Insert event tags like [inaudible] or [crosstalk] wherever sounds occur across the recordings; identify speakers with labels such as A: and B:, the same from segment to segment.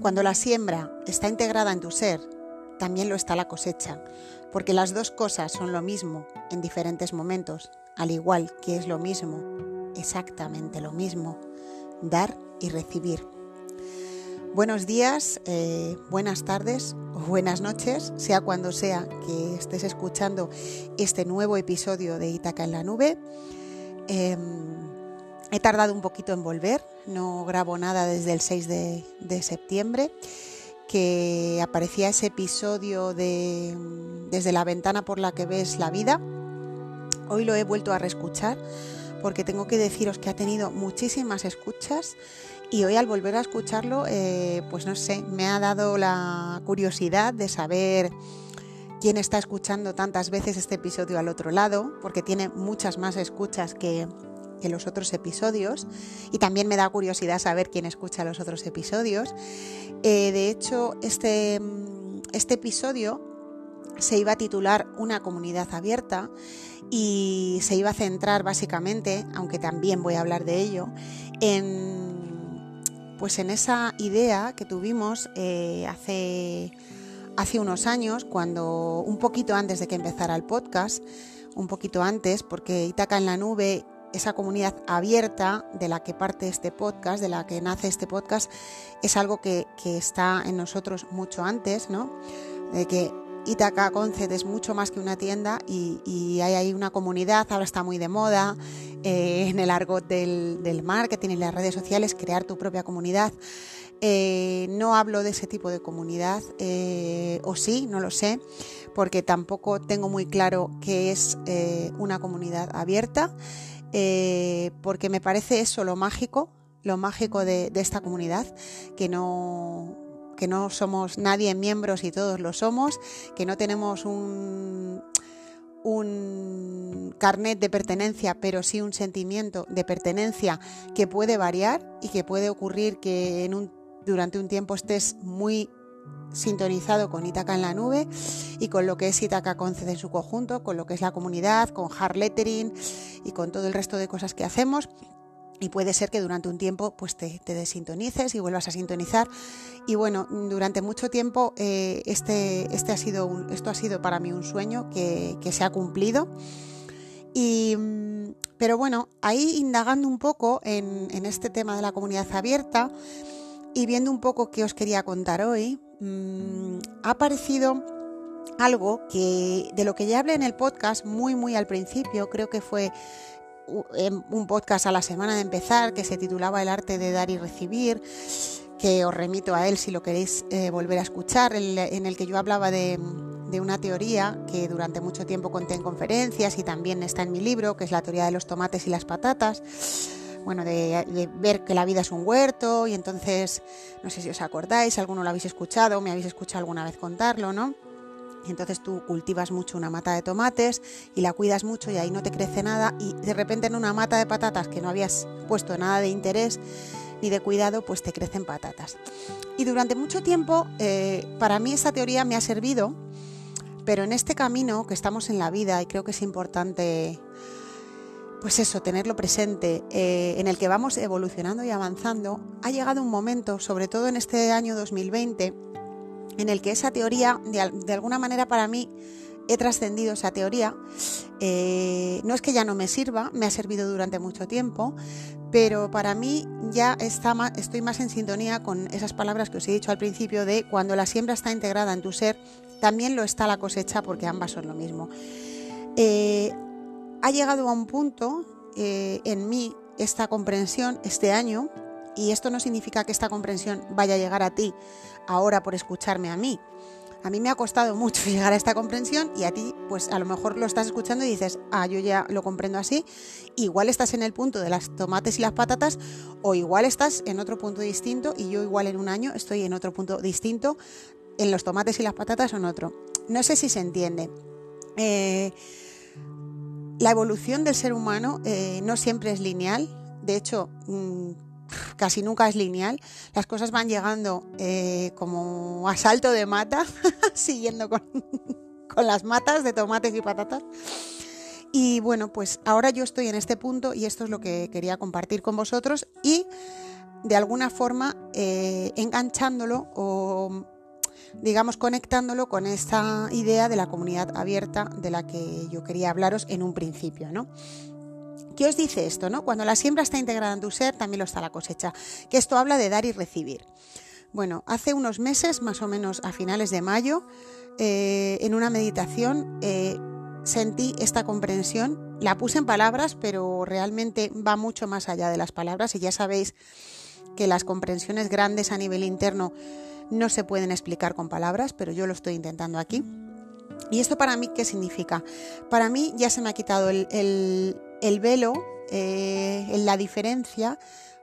A: Cuando la siembra está integrada en tu ser, también lo está la cosecha, porque las dos cosas son lo mismo en diferentes momentos, al igual que es lo mismo, exactamente lo mismo, dar y recibir. Buenos días, eh, buenas tardes o buenas noches, sea cuando sea que estés escuchando este nuevo episodio de Itaca en la Nube. Em, he tardado un poquito en volver, no grabo nada desde el 6 de, septiembre, que aparecía ese episodio de Desde la ventana por la que ves la vida. Hoy lo he vuelto a reescuchar porque tengo que deciros que ha tenido muchísimas escuchas y hoy al volver a escucharlo, eh, pues no sé, me ha dado la curiosidad de saber quién está escuchando tantas veces este episodio al otro lado, porque tiene muchas más escuchas que, los otros episodios y también me da curiosidad saber quién escucha los otros episodios. Eh, de hecho, este, este episodio se iba a titular Una comunidad abierta y se iba a centrar básicamente, aunque también voy a hablar de ello, en pues en esa idea que tuvimos eh, hace, hace unos años, cuando un poquito antes de que empezara el podcast, un poquito antes, porque Itaca en la Nube, esa comunidad abierta de la que parte este podcast, de la que nace este podcast, es algo que, está en nosotros mucho antes, ¿no? De que Itaca Concept es mucho más que una tienda y, hay ahí una comunidad, ahora está muy de moda, eh, en el argot del, marketing y las redes sociales, crear tu propia comunidad. Eh, no hablo de ese tipo de comunidad, eh, o sí, no lo sé, porque tampoco tengo muy claro qué es una comunidad abierta, porque me parece eso lo mágico, lo mágico de esta comunidad, que no, que no somos nadie miembros y todos lo somos, que no tenemos un, un carnet de pertenencia, pero sí un sentimiento de pertenencia que puede variar y que puede ocurrir que en un, durante un tiempo estés muy sintonizado con Itaca en la nube y con lo que es Itaca Concede en su conjunto, con lo que es la comunidad, con hard lettering y con todo el resto de cosas que hacemos. Y puede ser que durante un tiempo pues te, desintonices y vuelvas a sintonizar. Y bueno durante mucho tiempo eh, este, este ha sido esto ha sido para mí un sueño que, se ha cumplido. Y, pero bueno ahí indagando un poco en, este tema de la comunidad abierta y viendo un poco qué os quería contar hoy mm, ha aparecido algo que de lo que ya hablé en el podcast muy muy al principio creo que fue un podcast a la semana de empezar que se titulaba El arte de dar y recibir, que os remito a él si lo queréis eh, volver a escuchar, en, el que yo hablaba de, una teoría que durante mucho tiempo conté en conferencias y también está en mi libro, que es la teoría de los tomates y las patatas. Bueno, de, ver que la vida es un huerto y entonces, no sé si os acordáis, alguno lo habéis escuchado, me habéis escuchado alguna vez contarlo, ¿no? Y entonces tú cultivas mucho una mata de tomates y la cuidas mucho y ahí no te crece nada y de repente en una mata de patatas que no habías puesto nada de interés ni de cuidado, pues te crecen patatas. Y durante mucho tiempo eh, para mí esa teoría me ha servido, pero en este camino que estamos en la vida y creo que es importante pues eso, tenerlo presente, eh, en el que vamos evolucionando y avanzando, ha llegado un momento, sobre todo en este año 2020, en el que esa teoría, de, alguna manera para mí, he trascendido esa teoría. Eh, no es que ya no me sirva, me ha servido durante mucho tiempo, pero para mí ya está estoy más en sintonía con esas palabras que os he dicho al principio de cuando la siembra está integrada en tu ser, también lo está la cosecha porque ambas son lo mismo. Eh, ha llegado a un punto eh, en mí esta comprensión este año, y esto no significa que esta comprensión vaya a llegar a ti ahora por escucharme a mí. A mí me ha costado mucho [laughs] llegar a esta comprensión y a ti, pues a lo mejor lo estás escuchando y dices, ah, yo ya lo comprendo así. Igual estás en el punto de las tomates y las patatas o igual estás en otro punto distinto y yo igual en un año estoy en otro punto distinto en los tomates y las patatas o en otro. No sé si se entiende. Eh, la evolución del ser humano eh, no siempre es lineal. De hecho, mm, casi nunca es lineal. Las cosas van llegando eh, como a salto de mata, [laughs] siguiendo con, las matas de tomates y patatas. Y bueno, pues ahora yo estoy en este punto y esto es lo que quería compartir con vosotros y de alguna forma eh, enganchándolo o digamos conectándolo con esta idea de la comunidad abierta de la que yo quería hablaros en un principio, ¿no? ¿Qué os dice esto? ¿no? Cuando la siembra está integrada en tu ser, también lo está la cosecha. Que esto habla de dar y recibir. Bueno, hace unos meses, más o menos a finales de mayo, eh, en una meditación eh, sentí esta comprensión. La puse en palabras, pero realmente va mucho más allá de las palabras y ya sabéis que las comprensiones grandes a nivel interno no se pueden explicar con palabras, pero yo lo estoy intentando aquí. ¿Y esto para mí qué significa? Para mí ya se me ha quitado el, el, velo, eh, la diferencia,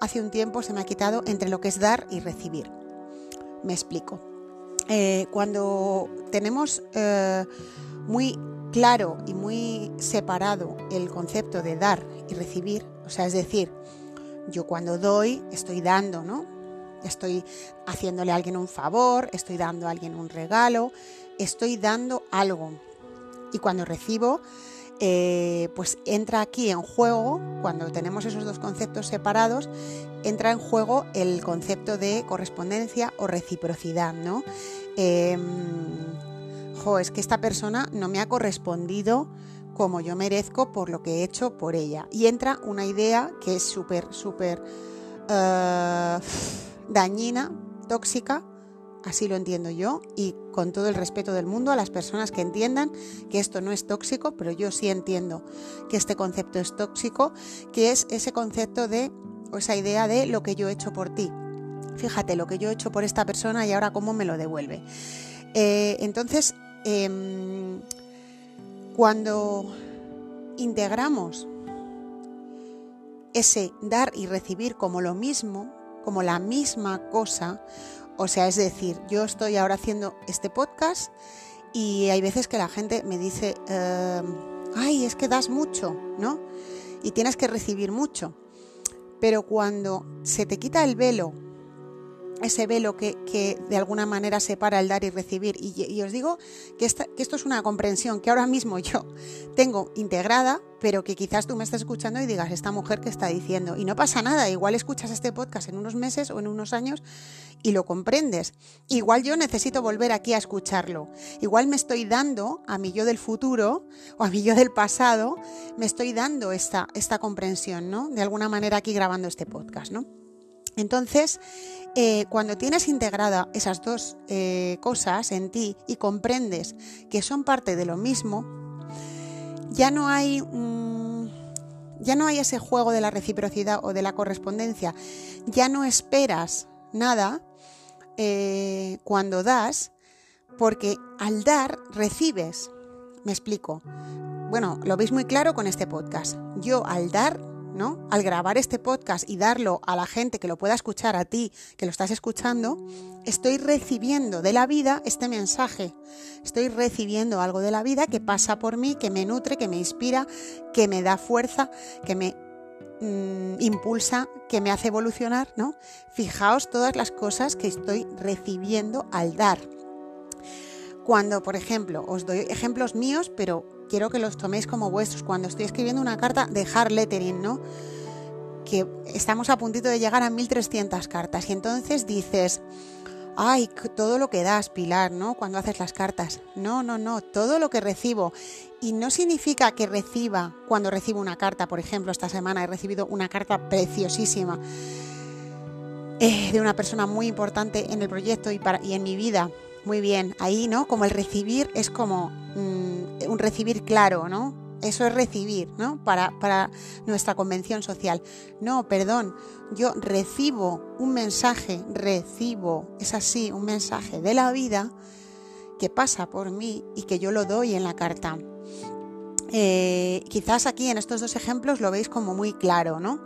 A: hace un tiempo se me ha quitado entre lo que es dar y recibir. Me explico. Eh, cuando tenemos eh, muy claro y muy separado el concepto de dar y recibir, o sea, es decir, yo cuando doy estoy dando, ¿no? Estoy haciéndole a alguien un favor, estoy dando a alguien un regalo, estoy dando algo. Y cuando recibo, eh, pues entra aquí en juego, cuando tenemos esos dos conceptos separados, entra en juego el concepto de correspondencia o reciprocidad, ¿no? Em, es que esta persona no me ha correspondido como yo merezco por lo que he hecho por ella. Y entra una idea que es súper, súper eh, dañina, tóxica, así lo entiendo yo, y con todo el respeto del mundo a las personas que entiendan que esto no es tóxico, pero yo sí entiendo que este concepto es tóxico, que es ese concepto de, o esa idea de lo que yo he hecho por ti. Fíjate lo que yo he hecho por esta persona y ahora cómo me lo devuelve. Eh, entonces, em, cuando integramos ese dar y recibir como lo mismo, como la misma cosa, o sea, es decir, yo estoy ahora haciendo este podcast y hay veces que la gente me dice, em, ay, es que das mucho, ¿no? Y tienes que recibir mucho. Pero cuando se te quita el velo ese velo que, de alguna manera separa el dar y recibir. Y, os digo que, que, esto es una comprensión que ahora mismo [laughs] yo tengo integrada, pero que quizás tú me estés escuchando y digas, esta mujer que está diciendo. Y no pasa nada, igual escuchas este podcast en unos meses o en unos años y lo comprendes. Igual yo necesito volver aquí a escucharlo. Igual me estoy dando a mi yo del futuro o a mi yo del pasado, me estoy dando esta, esta comprensión, ¿no? De alguna manera aquí grabando este podcast, ¿no? Entonces, eh, cuando tienes integrada esas dos eh, cosas en ti y comprendes que son parte de lo mismo, ya no hay ya no hay ese juego de la reciprocidad o de la correspondencia, ya no esperas nada eh, cuando das, porque al dar recibes. Me explico. Bueno, lo veis muy claro con este podcast. Yo al dar al grabar este podcast y darlo a la gente que lo pueda escuchar a ti, que lo estás escuchando, estoy recibiendo de la vida este mensaje. Estoy recibiendo algo de la vida que pasa por mí, que me nutre, que me inspira, que me da fuerza, que me mm, impulsa, que me hace evolucionar, ¿no? Fijaos todas las cosas que estoy recibiendo al dar. Cuando, por ejemplo, os doy ejemplos míos, pero quiero que los toméis como vuestros. Cuando estoy escribiendo una carta, dejar lettering, ¿no? Que estamos a puntito de llegar a 1300 cartas y entonces dices, ay, todo lo que das, Pilar, ¿no? Cuando haces las cartas. No, no, no, todo lo que recibo. Y no significa que reciba, cuando recibo una carta, por ejemplo, esta semana he recibido una carta preciosísima eh, de una persona muy importante en el proyecto y, para, y en mi vida. Muy bien, ahí, ¿no? Como el recibir es como mm, un recibir claro, ¿no? Eso es recibir, ¿no? Para, para nuestra convención social. No, perdón, yo recibo un mensaje, recibo, es así, un mensaje de la vida que pasa por mí y que yo lo doy en la carta. Eh, quizás aquí en estos dos ejemplos lo veis como muy claro, ¿no?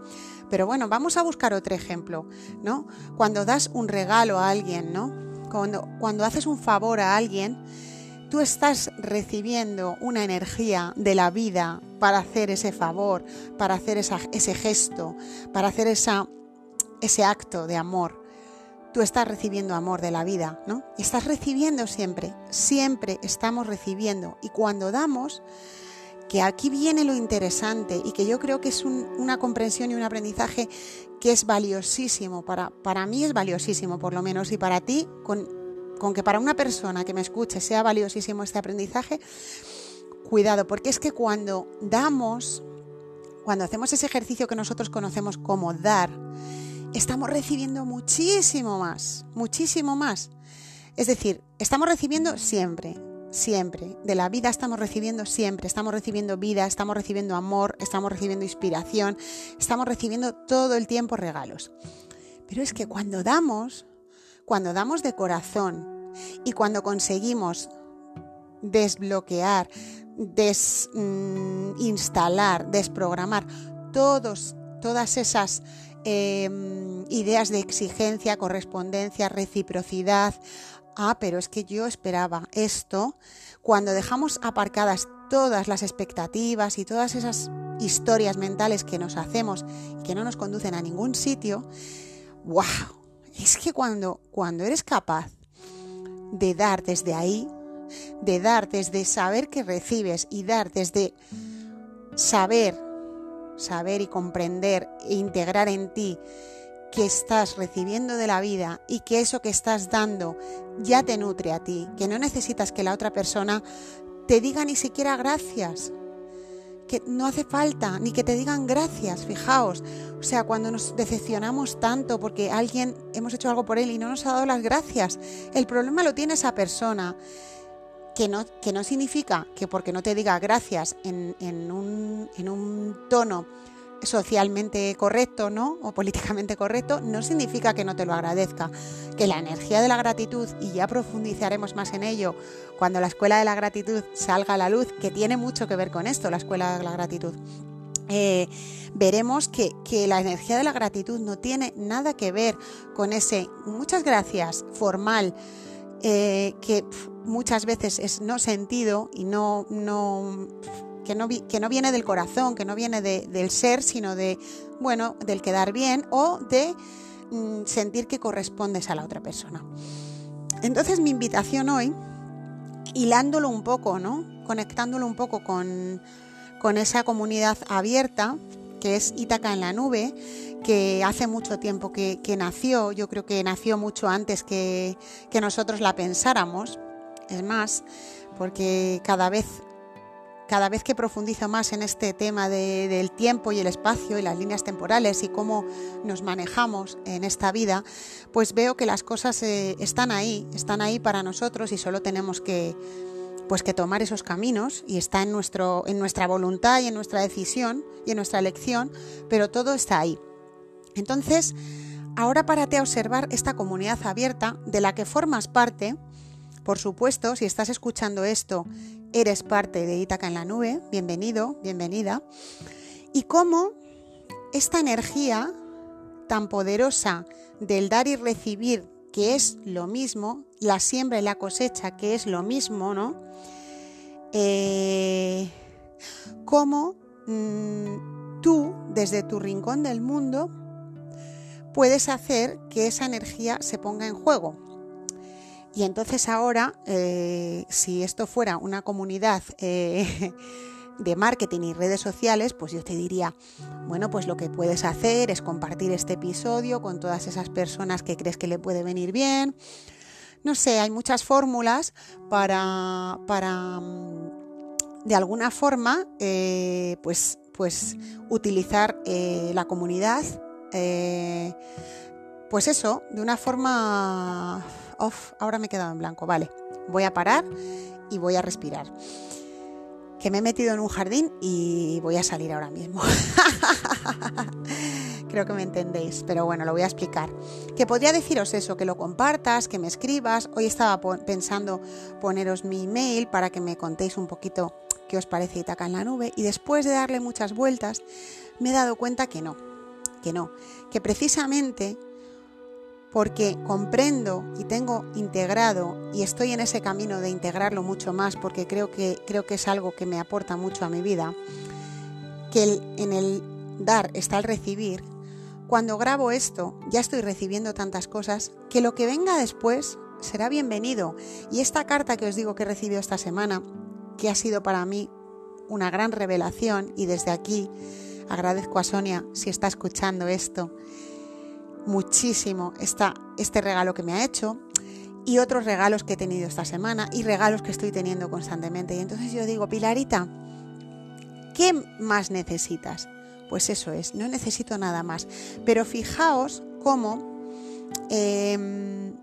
A: Pero bueno, vamos a buscar otro ejemplo, ¿no? Cuando das un regalo a alguien, ¿no? Cuando, haces un favor a alguien, tú estás recibiendo una energía de la vida para hacer ese favor, para hacer ese gesto, para hacer ese acto de amor. Tú estás recibiendo amor de la vida, ¿no? Estás recibiendo siempre, siempre estamos recibiendo. Y cuando damos, que aquí viene lo interesante y que yo creo que es una comprensión y un aprendizaje que es valiosísimo, para, para mí es valiosísimo por lo menos, y para ti, con, con que para una persona que me escuche sea valiosísimo este aprendizaje, cuidado, porque es que cuando damos, cuando hacemos ese ejercicio que nosotros conocemos como dar, estamos recibiendo muchísimo más, muchísimo más. Es decir, estamos recibiendo siempre, siempre. De la vida estamos recibiendo siempre. Estamos recibiendo vida, estamos recibiendo amor, estamos recibiendo inspiración, estamos recibiendo todo el tiempo regalos. Pero es que cuando damos, cuando damos de corazón y cuando conseguimos desbloquear, desinstalar, desprogramar todos, todas esas em, ideas de exigencia, correspondencia, reciprocidad, ah, pero es que yo esperaba esto, cuando dejamos aparcadas todas las expectativas y todas esas historias mentales que nos hacemos y que no nos conducen a ningún sitio, wow, es que cuando, cuando eres capaz de dar desde ahí, de dar desde saber que recibes y dar desde saber, saber y comprender e integrar en ti que estás recibiendo de la vida y que eso que estás dando ya te nutre a ti, que no necesitas que la otra persona te diga ni siquiera gracias, que no hace falta ni que te digan gracias, fijaos, o sea, cuando nos decepcionamos tanto porque alguien hemos hecho algo por él y no nos ha dado las gracias, el problema lo tiene esa persona. Que no, que no significa que porque no te diga gracias en, en, un, en un tono socialmente correcto, ¿no? O políticamente correcto, no significa que no te lo agradezca. Que la energía de la gratitud, y ya profundizaremos más en ello cuando la escuela de la gratitud salga a la luz, que tiene mucho que ver con esto, la escuela de la gratitud. Eh, veremos que, la energía de la gratitud no tiene nada que ver con ese muchas gracias formal eh, que muchas veces es no sentido y no, que no, que no viene del corazón, que no viene del ser, sino de, bueno, del quedar bien o de mm, sentir que correspondes a la otra persona. Entonces mi invitación hoy, hilándolo un poco, ¿no? Conectándolo un poco con, esa comunidad abierta, que es Ítaca en la nube, que hace mucho tiempo que, nació, yo creo que nació mucho antes que, que nosotros la pensáramos, es más, porque cada vez cada vez que profundizo más en este tema del tiempo y el espacio y las líneas temporales y cómo nos manejamos en esta vida, pues veo que las cosas eh, están ahí, están ahí para nosotros y solo tenemos que pues que tomar esos caminos y está en nuestro en nuestra voluntad y en nuestra decisión y en nuestra elección, pero todo está ahí. Entonces, ahora párate a observar esta comunidad abierta de la que formas parte. Por supuesto, si estás escuchando esto eres parte de Ítaca en la nube, bienvenido, bienvenida, y cómo esta energía tan poderosa del dar y recibir, que es lo mismo, la siembra y la cosecha, que es lo mismo, ¿no? Eh, cómo mm, tú, desde tu rincón del mundo, puedes hacer que esa energía se ponga en juego. Y entonces ahora, eh, si esto fuera una comunidad eh, [laughs] de marketing y redes sociales, pues yo te diría, bueno, pues lo que puedes hacer es compartir este episodio con todas esas personas que crees que le puede venir bien. No sé, hay muchas fórmulas para, para mm, de alguna forma, eh, pues, pues utilizar la comunidad, pues eso, de una forma ahora me he quedado en blanco, vale, voy a parar y voy a respirar. Que me he metido en un jardín y voy a salir ahora mismo. [laughs] Creo que me entendéis, pero bueno, lo voy a explicar. Que podría deciros eso, que lo compartas, que me escribas. Hoy estaba pensando poneros mi email para que me contéis un poquito qué os parece Itaca en la nube y después de darle muchas vueltas me he dado cuenta que no, que no, que precisamente porque comprendo y tengo integrado y estoy en ese camino de integrarlo mucho más porque creo que, creo que es algo que me aporta mucho a mi vida, que en el dar está el recibir, cuando grabo esto ya estoy recibiendo tantas cosas que lo que venga después será bienvenido. Y esta carta que os digo que he recibido esta semana, que ha sido para mí una gran revelación y desde aquí agradezco a Sonia si está escuchando esto muchísimo este regalo que me ha hecho y otros regalos que he tenido esta semana y regalos que estoy teniendo constantemente. Y entonces yo digo, Pilarita, ¿qué más necesitas? Pues eso es, no necesito nada más. Pero fijaos cómo em,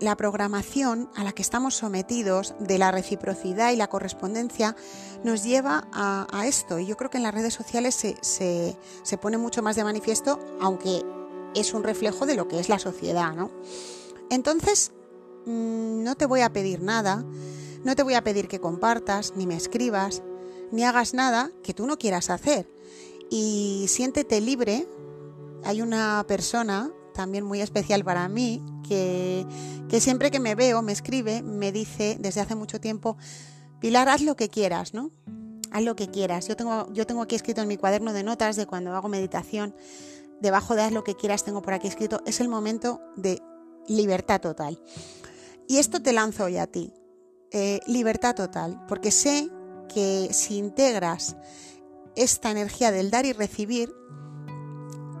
A: la programación a la que estamos sometidos de la reciprocidad y la correspondencia nos lleva a, esto. Y yo creo que en las redes sociales se, se, pone mucho más de manifiesto, aunque es un reflejo de lo que es la sociedad, ¿no? Entonces, mm, no te voy a pedir nada, no te voy a pedir que compartas, ni me escribas, ni hagas nada que tú no quieras hacer y siéntete libre. Hay una persona también muy especial para mí que, siempre que me veo, me escribe, me dice desde hace mucho tiempo, Pilar, haz lo que quieras, ¿no? Haz lo que quieras. Yo tengo, yo tengo aquí escrito en mi cuaderno de notas de cuando hago meditación, debajo de lo que quieras tengo por aquí escrito, es el momento de libertad total. Y esto te lanzo hoy a ti, eh, libertad total, porque sé que si integras esta energía del dar y recibir,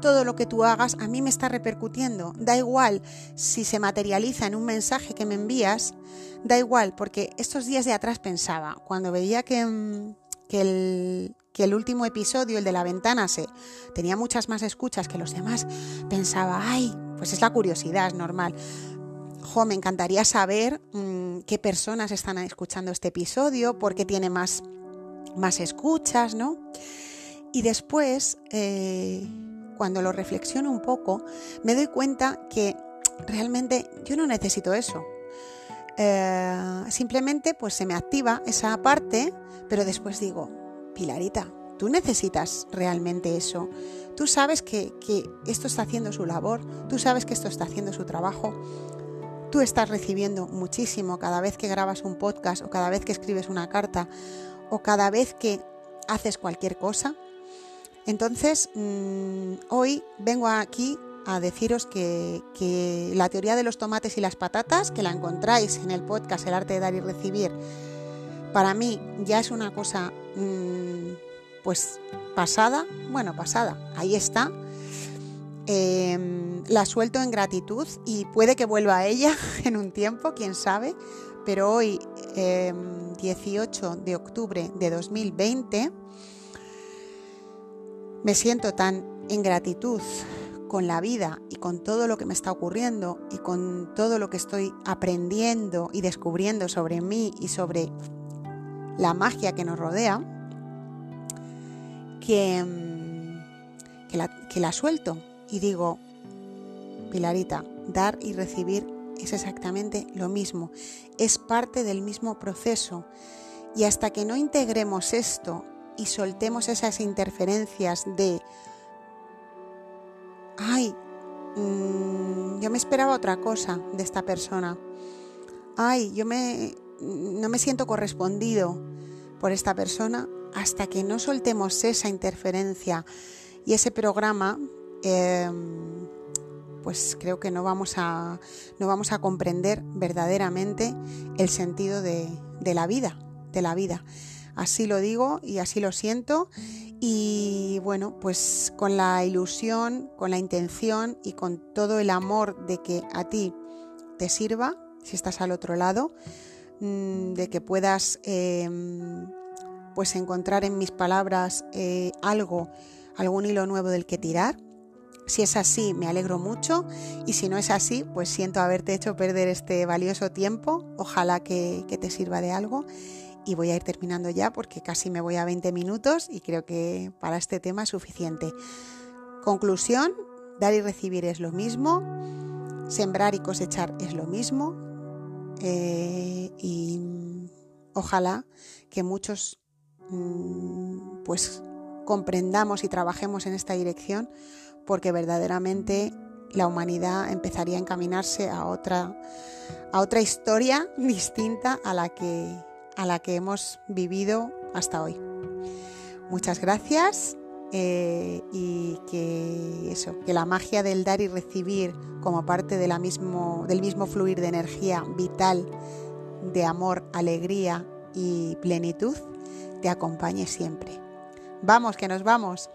A: todo lo que tú hagas a mí me está repercutiendo. Da igual si se materializa en un mensaje que me envías, da igual, porque estos días de atrás pensaba, cuando veía que, mm, que, el, que el último episodio, el de la ventana, se, tenía muchas más escuchas que los demás, pensaba, ay, pues es la curiosidad, es normal. Jo, me encantaría saber mm, qué personas están escuchando este episodio, por qué tiene más más escuchas, ¿no? Y después, eh, cuando lo reflexiono un poco, me doy cuenta que realmente yo no necesito eso. Eh, simplemente pues se me activa esa parte, pero después digo, Pilarita, tú necesitas realmente eso. Tú sabes que, que esto está haciendo su labor, tú sabes que esto está haciendo su trabajo. Tú estás recibiendo muchísimo cada vez que grabas un podcast o cada vez que escribes una carta o cada vez que haces cualquier cosa. Entonces, mm, hoy vengo aquí a deciros que, la teoría de los tomates y las patatas, que la encontráis en el podcast El arte de dar y recibir, para mí ya es una cosa mm, pues pasada, bueno, pasada, ahí está. Em, la suelto en gratitud y puede que vuelva a ella [laughs] en un tiempo, quién sabe, pero hoy, 18 em, de octubre de 2020, me siento tan en gratitud con la vida y con todo lo que me está ocurriendo y con todo lo que estoy aprendiendo y descubriendo sobre mí y sobre la magia que nos rodea, que, que la suelto y digo, Pilarita, dar y recibir es exactamente lo mismo, es parte del mismo proceso. Y hasta que no integremos esto y soltemos esas interferencias de, ay, mm, yo me esperaba otra cosa de esta persona, ay, yo me, no me siento correspondido por esta persona, hasta que no soltemos esa interferencia y ese programa, em, pues creo que no vamos a, no vamos a comprender verdaderamente el sentido de, la vida, de la vida. Así lo digo y así lo siento. Y bueno, pues con la ilusión, con la intención y con todo el amor de que a ti te sirva, si estás al otro lado, de que puedas em, pues encontrar en mis palabras eh, algo, algún hilo nuevo del que tirar si es así, me alegro mucho y si no es así, pues siento haberte hecho perder este valioso tiempo. Ojalá que, te sirva de algo y voy a ir terminando ya porque casi me voy a 20 minutos y creo que para este tema es suficiente. Conclusión, dar y recibir es lo mismo, sembrar y cosechar es lo mismo eh, y ojalá que muchos mm, pues comprendamos y trabajemos en esta dirección porque verdaderamente la humanidad empezaría a encaminarse a otra, a otra historia [laughs] distinta a la, que, a la que hemos vivido hasta hoy. Muchas gracias eh, y que eso, que la magia del dar y recibir como parte de la del mismo fluir de energía vital, de amor, alegría y plenitud, te acompañe siempre. Vamos, que nos vamos.